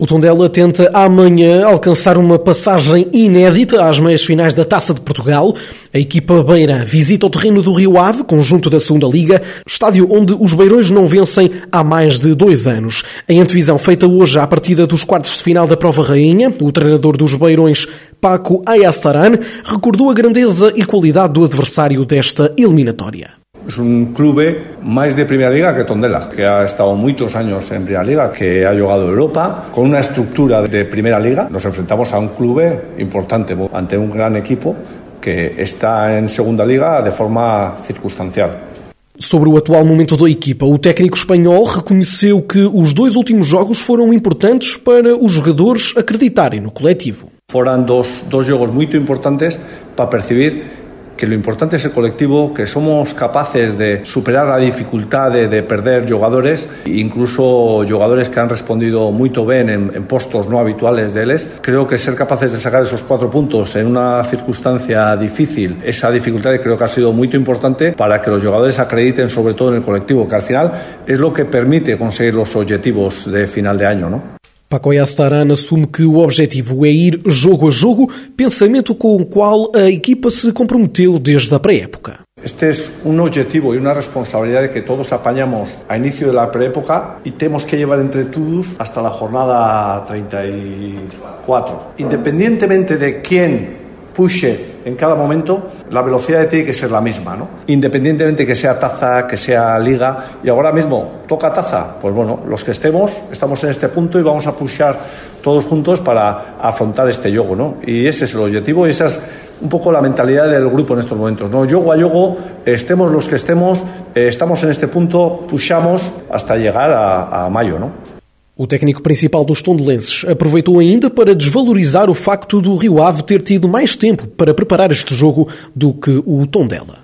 O Tondela tenta amanhã alcançar uma passagem inédita às meias finais da Taça de Portugal. A equipa beira visita o terreno do Rio Ave, conjunto da Segunda Liga, estádio onde os beirões não vencem há mais de dois anos. Em antevisão feita hoje à partida dos quartos de final da Prova Rainha, o treinador dos beirões, Paco Ayassaran, recordou a grandeza e qualidade do adversário desta eliminatória. Es un clube más de Primera Liga que Tondela, que ha estado muchos años en Primera Liga, que ha jugado Europa, con una estructura de Primera Liga. Nos enfrentamos a un clube importante, ante un gran equipo que está en Segunda Liga de forma circunstancial. Sobre o atual momento da equipa, o técnico espanhol reconheceu que os dois últimos jogos foram importantes para os jogadores acreditarem no coletivo. Foram dois, dois jogos muito importantes para perceber que lo importante es el colectivo, que somos capaces de superar la dificultad de, de perder jugadores, incluso jugadores que han respondido muy bien en, en postos no habituales de ellos. Creo que ser capaces de sacar esos cuatro puntos en una circunstancia difícil, esa dificultad creo que ha sido muy importante para que los jugadores acrediten sobre todo en el colectivo, que al final es lo que permite conseguir los objetivos de final de año, ¿no? Paco Yastaran assume que o objetivo é ir jogo a jogo, pensamento com o qual a equipa se comprometeu desde a pré-época. Este es un objetivo y una responsabilidad que todos apañamos a inicio de la preépoca y tenemos que llevar entre todos hasta la jornada 34. Independientemente de quién pushe en cada momento, la velocidad tiene que ser la misma, ¿no? Independientemente que sea taza, que sea liga, y ahora mismo toca taza, pues bueno, los que estemos, estamos en este punto y vamos a pushar todos juntos para afrontar este yogo, ¿no? Y ese es el objetivo y esa es un poco la mentalidad del grupo en estos momentos, ¿no? Yogo a yogo, estemos los que estemos, eh, estamos en este punto, pushamos hasta llegar a, a mayo, ¿no? O técnico principal dos tondelenses aproveitou ainda para desvalorizar o facto do Rio Ave ter tido mais tempo para preparar este jogo do que o Tondela.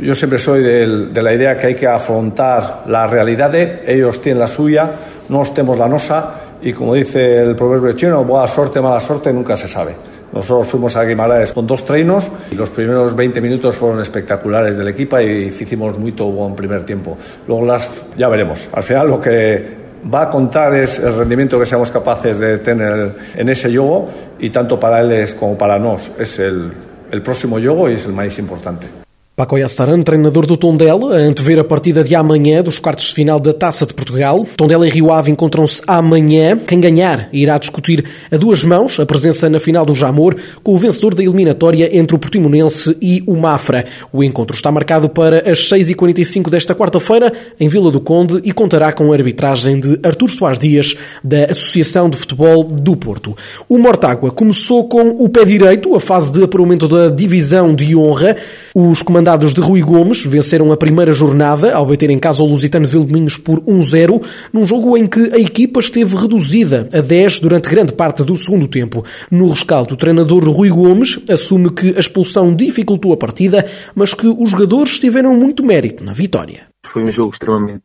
Yo siempre soy de, de que hay que afrontar la realidad, ellos tienen la suya, nosotros tenemos la nosa y como dice el proverbio chino, buena suerte, mala suerte, nunca se sabe. Nosotros fuimos a Guimaraes con dos treinos y los primeros 20 minutos fueron espectaculares del equipo hicimos muy buen primer tiempo. Luego las ya veremos. Al final lo que va a contar es el rendimiento que seamos capaces de tener en ese yogo y tanto para él como para nos es el, el próximo yogo y es el más importante. Paco Yassaran, treinador do Tondela, a antever a partida de amanhã dos quartos de final da Taça de Portugal. Tondela e Rio Ave encontram-se amanhã. Quem ganhar irá discutir a duas mãos a presença na final do Jamor com o vencedor da eliminatória entre o Portimonense e o Mafra. O encontro está marcado para as 6h45 desta quarta-feira em Vila do Conde e contará com a arbitragem de Artur Soares Dias da Associação de Futebol do Porto. O Mortágua começou com o pé direito a fase de apuramento da divisão de honra. Os comandantes comandados de Rui Gomes venceram a primeira jornada ao bater em casa o Lusitano de Vilminhos por 1-0, num jogo em que a equipa esteve reduzida a 10 durante grande parte do segundo tempo. No rescaldo, o treinador Rui Gomes assume que a expulsão dificultou a partida, mas que os jogadores tiveram muito mérito na vitória. Foi um jogo extremamente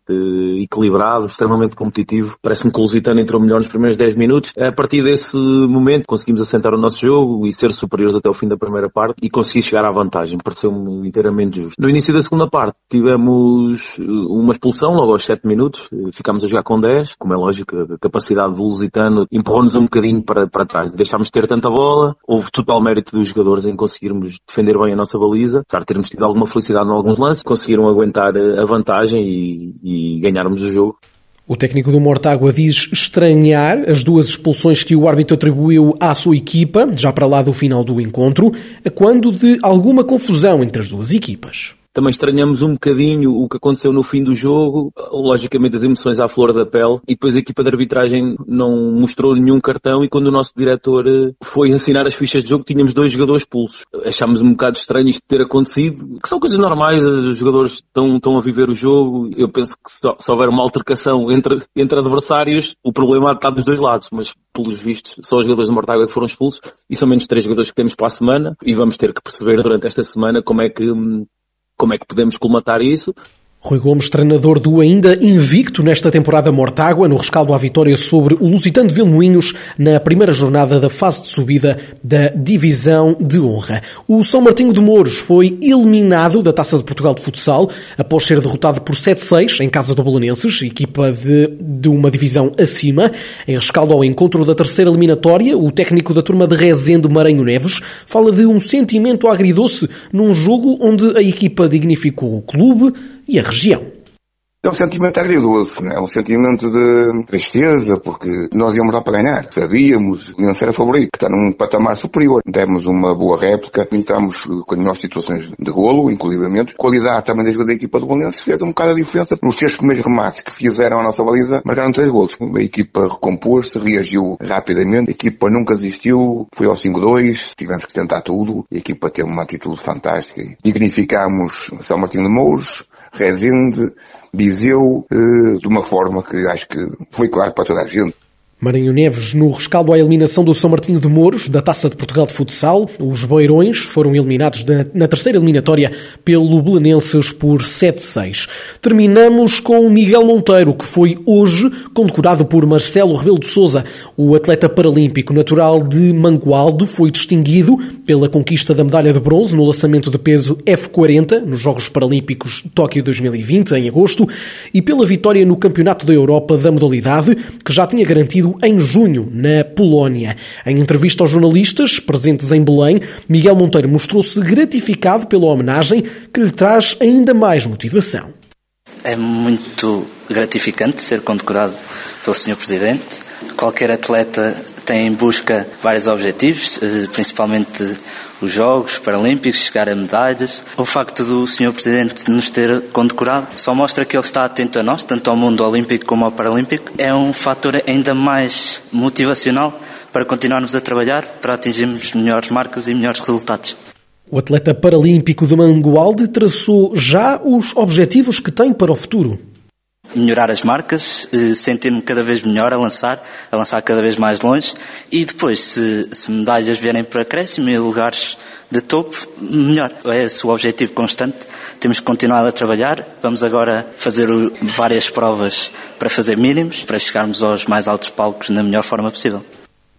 equilibrado, extremamente competitivo. Parece-me que o Lusitano entrou melhor nos primeiros 10 minutos. A partir desse momento conseguimos assentar o nosso jogo e ser superiores até o fim da primeira parte e conseguir chegar à vantagem. Pareceu-me inteiramente justo. No início da segunda parte tivemos uma expulsão logo aos 7 minutos. Ficámos a jogar com 10. Como é lógico, a capacidade do Lusitano empurrou-nos um bocadinho para, para trás. Deixámos de ter tanta bola. Houve total mérito dos jogadores em conseguirmos defender bem a nossa baliza. Apesar de termos tido alguma felicidade em alguns lances, conseguiram aguentar a vantagem vantagem e, e ganharmos o jogo. O técnico do Mortágua diz estranhar as duas expulsões que o árbitro atribuiu à sua equipa, já para lá do final do encontro, quando de alguma confusão entre as duas equipas. Também estranhamos um bocadinho o que aconteceu no fim do jogo, logicamente as emoções à flor da pele, e depois a equipa de arbitragem não mostrou nenhum cartão e quando o nosso diretor eh, foi assinar as fichas de jogo tínhamos dois jogadores pulsos. Achámos um bocado estranho isto ter acontecido, que são coisas normais, os jogadores estão, estão a viver o jogo, eu penso que se, se houver uma altercação entre, entre adversários, o problema está dos dois lados, mas pelos vistos só os jogadores de Mortágua que foram expulsos e são menos três jogadores que temos para a semana e vamos ter que perceber durante esta semana como é que hum, como é que podemos colmatar isso? Rui Gomes, treinador do ainda invicto nesta temporada Mortágua, no rescaldo à vitória sobre o Lusitano de Vilmoinhos na primeira jornada da fase de subida da Divisão de Honra. O São Martinho de Mouros foi eliminado da Taça de Portugal de Futsal após ser derrotado por 7-6 em casa do Belenenses, equipa de, de uma divisão acima. Em rescaldo ao encontro da terceira eliminatória, o técnico da turma de Rezende Maranhão Neves fala de um sentimento agridoce num jogo onde a equipa dignificou o clube, e a região. É um sentimento agridoce, é um sentimento de tristeza, porque nós íamos lá para ganhar. Sabíamos, o Linense era favorito, que está num patamar superior. Demos uma boa réplica, entramos com as nossas situações de golo, inclusivamente. Qualidade também da equipa do Bolense fez um bocado a diferença. Nos três primeiros remates que fizeram a nossa baliza, marcaram três golos. A equipa recompôs-se, reagiu rapidamente. A equipa nunca desistiu, foi ao 5-2, tivemos que tentar tudo. A equipa teve uma atitude fantástica. Dignificámos São Martinho de Mouros, Rezende, Viseu, eh, de uma forma que acho que foi claro para toda a gente. Marinho Neves no rescaldo à eliminação do São Martinho de Mouros da Taça de Portugal de Futsal. Os Beirões foram eliminados na terceira eliminatória pelo Belenenses por 7-6. Terminamos com Miguel Monteiro, que foi hoje condecorado por Marcelo Rebelo de Sousa. O atleta paralímpico natural de Mangualdo foi distinguido pela conquista da medalha de bronze no lançamento de peso F40 nos Jogos Paralímpicos Tóquio 2020, em agosto, e pela vitória no Campeonato da Europa da modalidade, que já tinha garantido em junho, na Polónia. Em entrevista aos jornalistas presentes em Belém, Miguel Monteiro mostrou-se gratificado pela homenagem que lhe traz ainda mais motivação. É muito gratificante ser condecorado pelo Sr. Presidente. Qualquer atleta tem em busca vários objetivos, eh, principalmente os Jogos Paralímpicos, chegar a medalhas. O facto do Sr. Presidente nos ter condecorado só mostra que ele está atento a nós, tanto ao mundo olímpico como ao paralímpico. É um fator ainda mais motivacional para continuarmos a trabalhar para atingirmos melhores marcas e melhores resultados. O atleta paralímpico de Mangualde traçou já os objetivos que tem para o futuro melhorar as marcas, eh, sentir-me cada vez melhor a lançar, a lançar cada vez mais longe e depois, se, se medalhas vierem para acréscimo e lugares de topo, melhor. É esse o objetivo constante. Temos que continuar a trabalhar. Vamos agora fazer várias provas para fazer mínimos, para chegarmos aos mais altos palcos na melhor forma possível.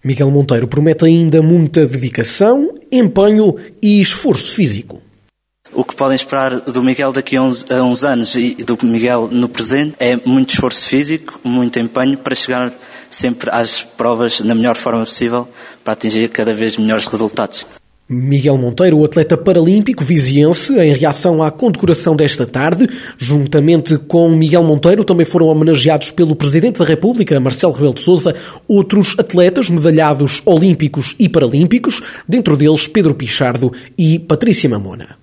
Miguel Monteiro promete ainda muita dedicação, empenho e esforço físico. O que podem esperar do Miguel daqui a uns, a uns, anos e do Miguel no presente é muito esforço físico, muito empenho para chegar sempre às provas na melhor forma possível para atingir cada vez melhores resultados. Miguel Monteiro, o atleta paralímpico viziense, em reação à condecoração desta tarde, juntamente com Miguel Monteiro, também foram homenageados pelo Presidente da República, Marcelo Rebelo de Sousa, outros atletas medalhados olímpicos e paralímpicos, dentro deles Pedro Pichardo e Patrícia Mamona.